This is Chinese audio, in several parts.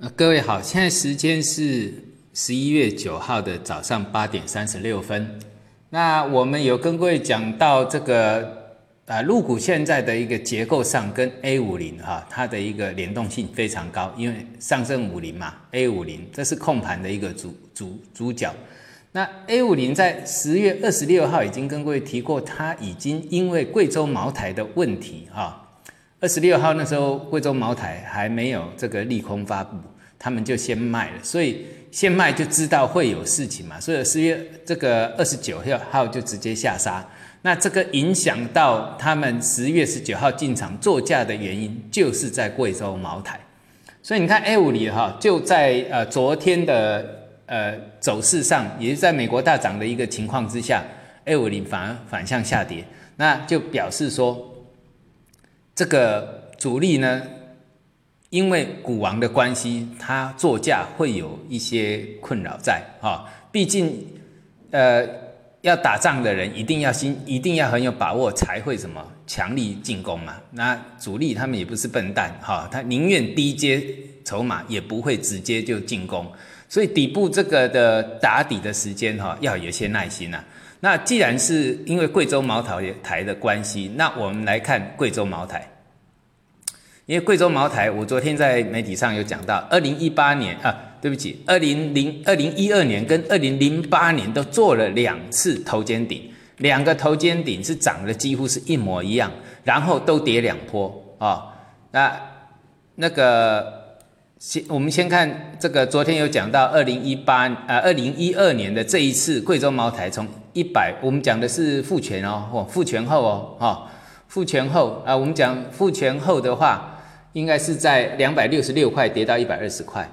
呃，各位好，现在时间是十一月九号的早上八点三十六分。那我们有跟各位讲到这个啊，陆股现在的一个结构上跟 A 五零哈，它的一个联动性非常高，因为上证五零嘛，A 五零这是控盘的一个主主主角。那 A 五零在十月二十六号已经跟各位提过，它已经因为贵州茅台的问题哈。二十六号那时候，贵州茅台还没有这个利空发布，他们就先卖了，所以先卖就知道会有事情嘛，所以十月这个二十九号号就直接下杀，那这个影响到他们十月十九号进场做价的原因，就是在贵州茅台，所以你看 A 五零哈，就在呃昨天的呃走势上，也是在美国大涨的一个情况之下，A 五零反而反向下跌，那就表示说。这个主力呢，因为股王的关系，他作价会有一些困扰在啊。毕竟，呃，要打仗的人一定要心，一定要很有把握，才会什么强力进攻嘛。那主力他们也不是笨蛋哈，他宁愿低阶筹码，也不会直接就进攻。所以底部这个的打底的时间哈，要有些耐心呐。那既然是因为贵州茅台台的关系，那我们来看贵州茅台。因为贵州茅台，我昨天在媒体上有讲到，二零一八年啊，对不起，二零零二零一二年跟二零零八年都做了两次头肩顶，两个头肩顶是涨的几乎是一模一样，然后都跌两波啊。那那个先我们先看这个，昨天有讲到二零一八啊二零一二年的这一次贵州茅台从一百，我们讲的是复权哦，或复权后哦，哈，复权后啊，我们讲复权后的话。应该是在两百六十六块跌到一百二十块，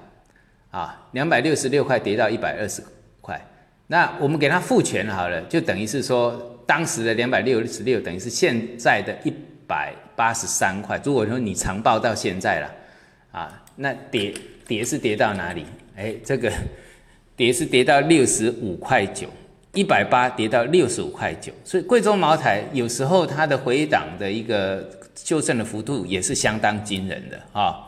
啊，两百六十六块跌到一百二十块。那我们给它复权好了，就等于是说，当时的两百六十六等于是现在的一百八十三块。如果说你长报到现在了，啊，那跌跌是跌到哪里？哎，这个 跌是跌到六十五块九，一百八跌到六十五块九。所以贵州茅台有时候它的回档的一个。修正的幅度也是相当惊人的啊，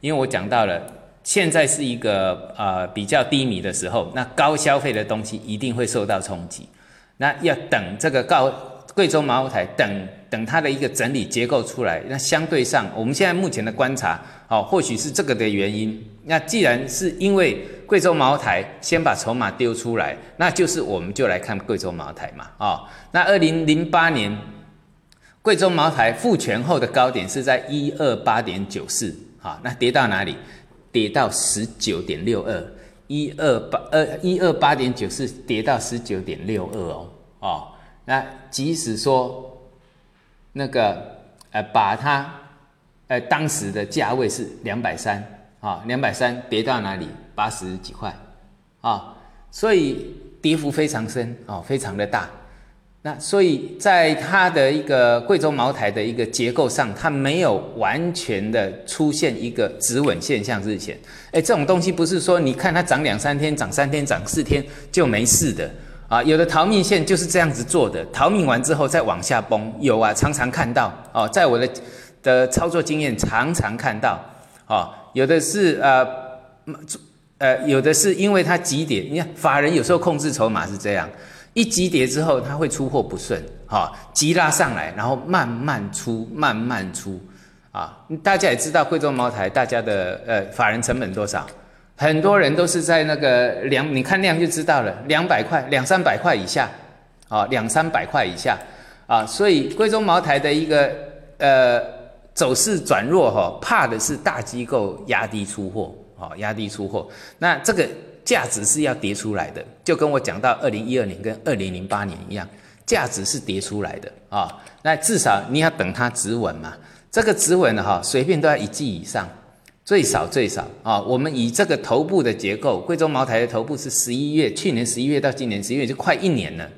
因为我讲到了，现在是一个呃比较低迷的时候，那高消费的东西一定会受到冲击，那要等这个高贵州茅台等等它的一个整理结构出来，那相对上我们现在目前的观察，哦，或许是这个的原因。那既然是因为贵州茅台先把筹码丢出来，那就是我们就来看贵州茅台嘛，啊，那二零零八年。贵州茅台复权后的高点是在一二八点九四，好，那跌到哪里？跌到十九点六二，一二八二一二八点九四跌到十九点六二哦，哦，那即使说那个呃把它呃当时的价位是两百三啊，两百三跌到哪里？八十几块啊，所以跌幅非常深哦，非常的大。那所以，在它的一个贵州茅台的一个结构上，它没有完全的出现一个止稳现象。日前，哎，这种东西不是说你看它涨两三天、涨三天、涨四天就没事的啊。有的逃命线就是这样子做的，逃命完之后再往下崩，有啊，常常看到哦，在我的的操作经验常常看到哦，有的是呃呃，有的是因为它急跌，你看法人有时候控制筹码是这样。一急跌之后，它会出货不顺，哈，急拉上来，然后慢慢出，慢慢出，啊，大家也知道贵州茅台，大家的呃法人成本多少？很多人都是在那个两，你看量就知道了，两百块、两三百块以下，啊，两三百块以下，啊，所以贵州茅台的一个呃走势转弱，哈，怕的是大机构压低出货，啊，压低出货，那这个。价值是要跌出来的，就跟我讲到二零一二年跟二零零八年一样，价值是跌出来的啊。那至少你要等它止稳嘛。这个止稳的哈，随便都要一季以上，最少最少啊。我们以这个头部的结构，贵州茅台的头部是十一月，去年十一月到今年十一月就快一年了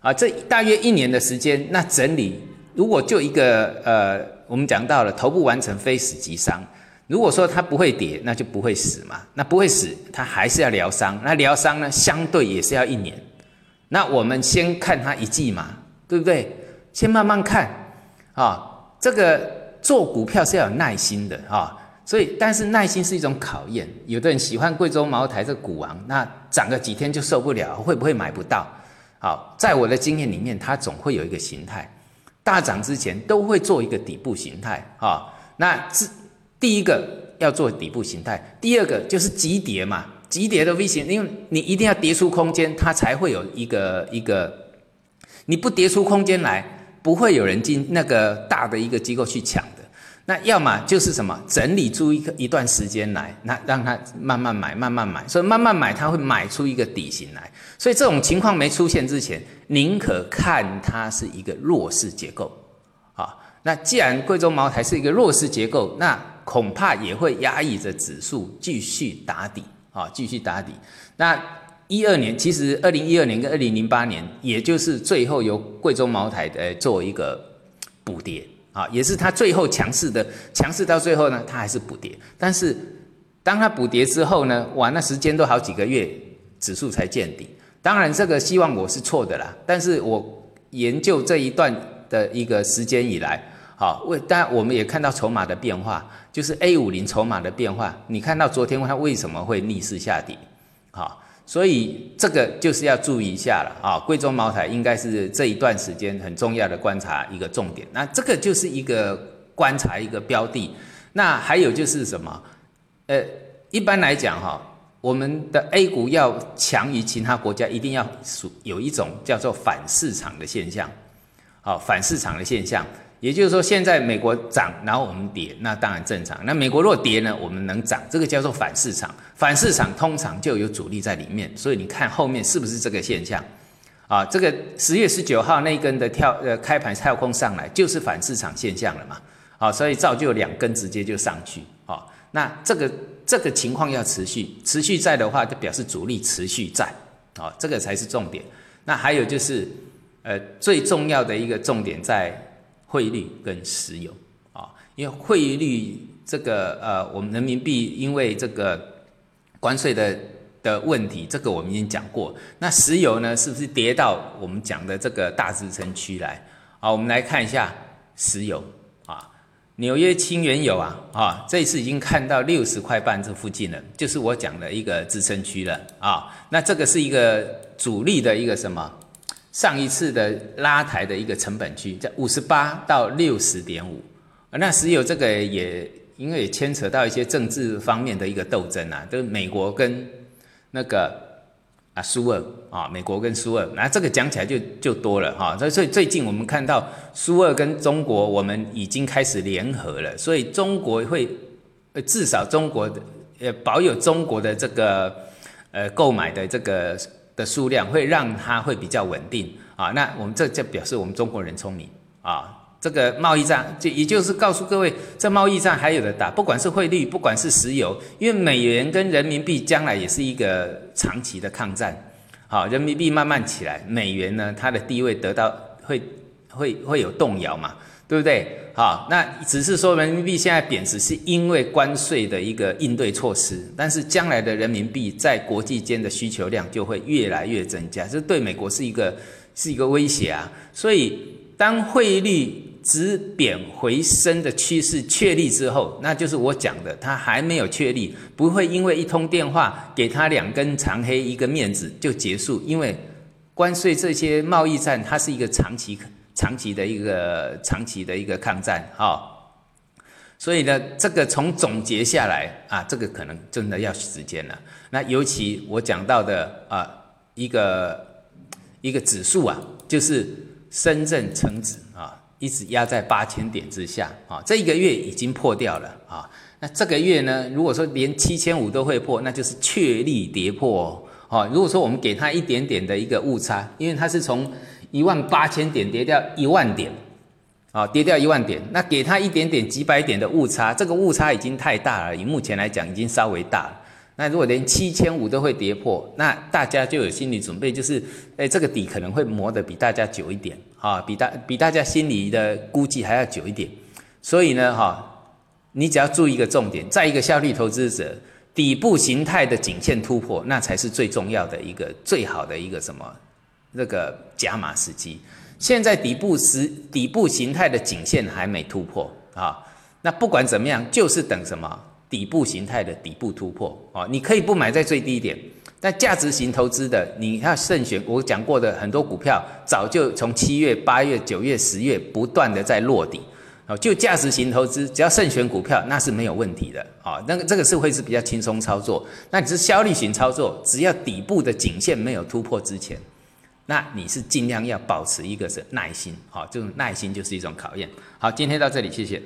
啊。这大约一年的时间，那整理如果就一个呃，我们讲到了头部完成，非死即伤。如果说它不会跌，那就不会死嘛。那不会死，它还是要疗伤。那疗伤呢，相对也是要一年。那我们先看它一季嘛，对不对？先慢慢看啊。这个做股票是要有耐心的啊。所以但是耐心是一种考验，有的人喜欢贵州茅台这股王，那涨个几天就受不了，会不会买不到？好，在我的经验里面，它总会有一个形态，大涨之前都会做一个底部形态啊。那这第一个要做底部形态，第二个就是急跌嘛，急跌的 V 型，因为你一定要跌出空间，它才会有一个一个，你不跌出空间来，不会有人进那个大的一个机构去抢。那要么就是什么整理出一个一段时间来，那让他慢慢买，慢慢买，所以慢慢买，他会买出一个底型来。所以这种情况没出现之前，宁可看它是一个弱势结构，啊，那既然贵州茅台是一个弱势结构，那恐怕也会压抑着指数继续打底，啊，继续打底。那一二年，其实二零一二年跟二零零八年，也就是最后由贵州茅台的做一个补跌。啊，也是它最后强势的，强势到最后呢，它还是补跌。但是当它补跌之后呢，哇，那时间都好几个月，指数才见底。当然，这个希望我是错的啦。但是我研究这一段的一个时间以来，好，为当然我们也看到筹码的变化，就是 A 五零筹码的变化。你看到昨天它为什么会逆势下跌？好。所以这个就是要注意一下了啊！贵州茅台应该是这一段时间很重要的观察一个重点。那这个就是一个观察一个标的。那还有就是什么？呃，一般来讲哈，我们的 A 股要强于其他国家，一定要属有一种叫做反市场的现象。好，反市场的现象。也就是说，现在美国涨，然后我们跌，那当然正常。那美国若跌呢，我们能涨，这个叫做反市场。反市场通常就有主力在里面，所以你看后面是不是这个现象？啊，这个十月十九号那一根的跳呃开盘跳空上来，就是反市场现象了嘛？啊，所以造就两根直接就上去。啊，那这个这个情况要持续，持续在的话，就表示主力持续在。啊，这个才是重点。那还有就是，呃，最重要的一个重点在。汇率跟石油啊，因为汇率这个呃，我们人民币因为这个关税的的问题，这个我们已经讲过。那石油呢，是不是跌到我们讲的这个大支撑区来？好，我们来看一下石油啊，纽约轻原油啊啊，这次已经看到六十块半这附近了，就是我讲的一个支撑区了啊。那这个是一个主力的一个什么？上一次的拉抬的一个成本区在五十八到六十点五，那石油这个也因为也牵扯到一些政治方面的一个斗争啊，就是美国跟那个啊苏俄啊，美国跟苏俄，那这个讲起来就就多了哈。所以最近我们看到苏俄跟中国，我们已经开始联合了，所以中国会呃至少中国的呃保有中国的这个呃购买的这个。的数量会让它会比较稳定啊，那我们这就表示我们中国人聪明啊。这个贸易战就也就是告诉各位，这贸易战还有的打，不管是汇率，不管是石油，因为美元跟人民币将来也是一个长期的抗战。好，人民币慢慢起来，美元呢它的地位得到会会会有动摇嘛。对不对？好，那只是说人民币现在贬值是因为关税的一个应对措施，但是将来的人民币在国际间的需求量就会越来越增加，这对美国是一个是一个威胁啊。所以当汇率止贬回升的趋势确立之后，那就是我讲的，它还没有确立，不会因为一通电话给他两根长黑一个面子就结束，因为关税这些贸易战它是一个长期。长期的一个长期的一个抗战，哈，所以呢，这个从总结下来啊，这个可能真的要时间了。那尤其我讲到的啊，一个一个指数啊，就是深圳成指啊，一直压在八千点之下啊，这一个月已经破掉了啊。那这个月呢，如果说连七千五都会破，那就是确立跌破哦。如果说我们给它一点点的一个误差，因为它是从一万八千点跌掉一万点，啊，跌掉一万点，那给它一点点几百点的误差，这个误差已经太大了。以目前来讲，已经稍微大了。那如果连七千五都会跌破，那大家就有心理准备，就是，哎，这个底可能会磨得比大家久一点，啊，比大比大家心里的估计还要久一点。所以呢，哈，你只要注意一个重点，在一个效率投资者，底部形态的颈线突破，那才是最重要的一个最好的一个什么？这个加码时机，现在底部时底部形态的颈线还没突破啊，那不管怎么样，就是等什么底部形态的底部突破啊，你可以不买在最低点，但价值型投资的你要慎选。我讲过的很多股票，早就从七月、八月、九月、十月不断的在落底哦。就价值型投资，只要慎选股票，那是没有问题的哦。那个这个是会是比较轻松操作。那你是效率型操作，只要底部的颈线没有突破之前，那你是尽量要保持一个是耐心哦。这种耐心就是一种考验。好，今天到这里，谢谢。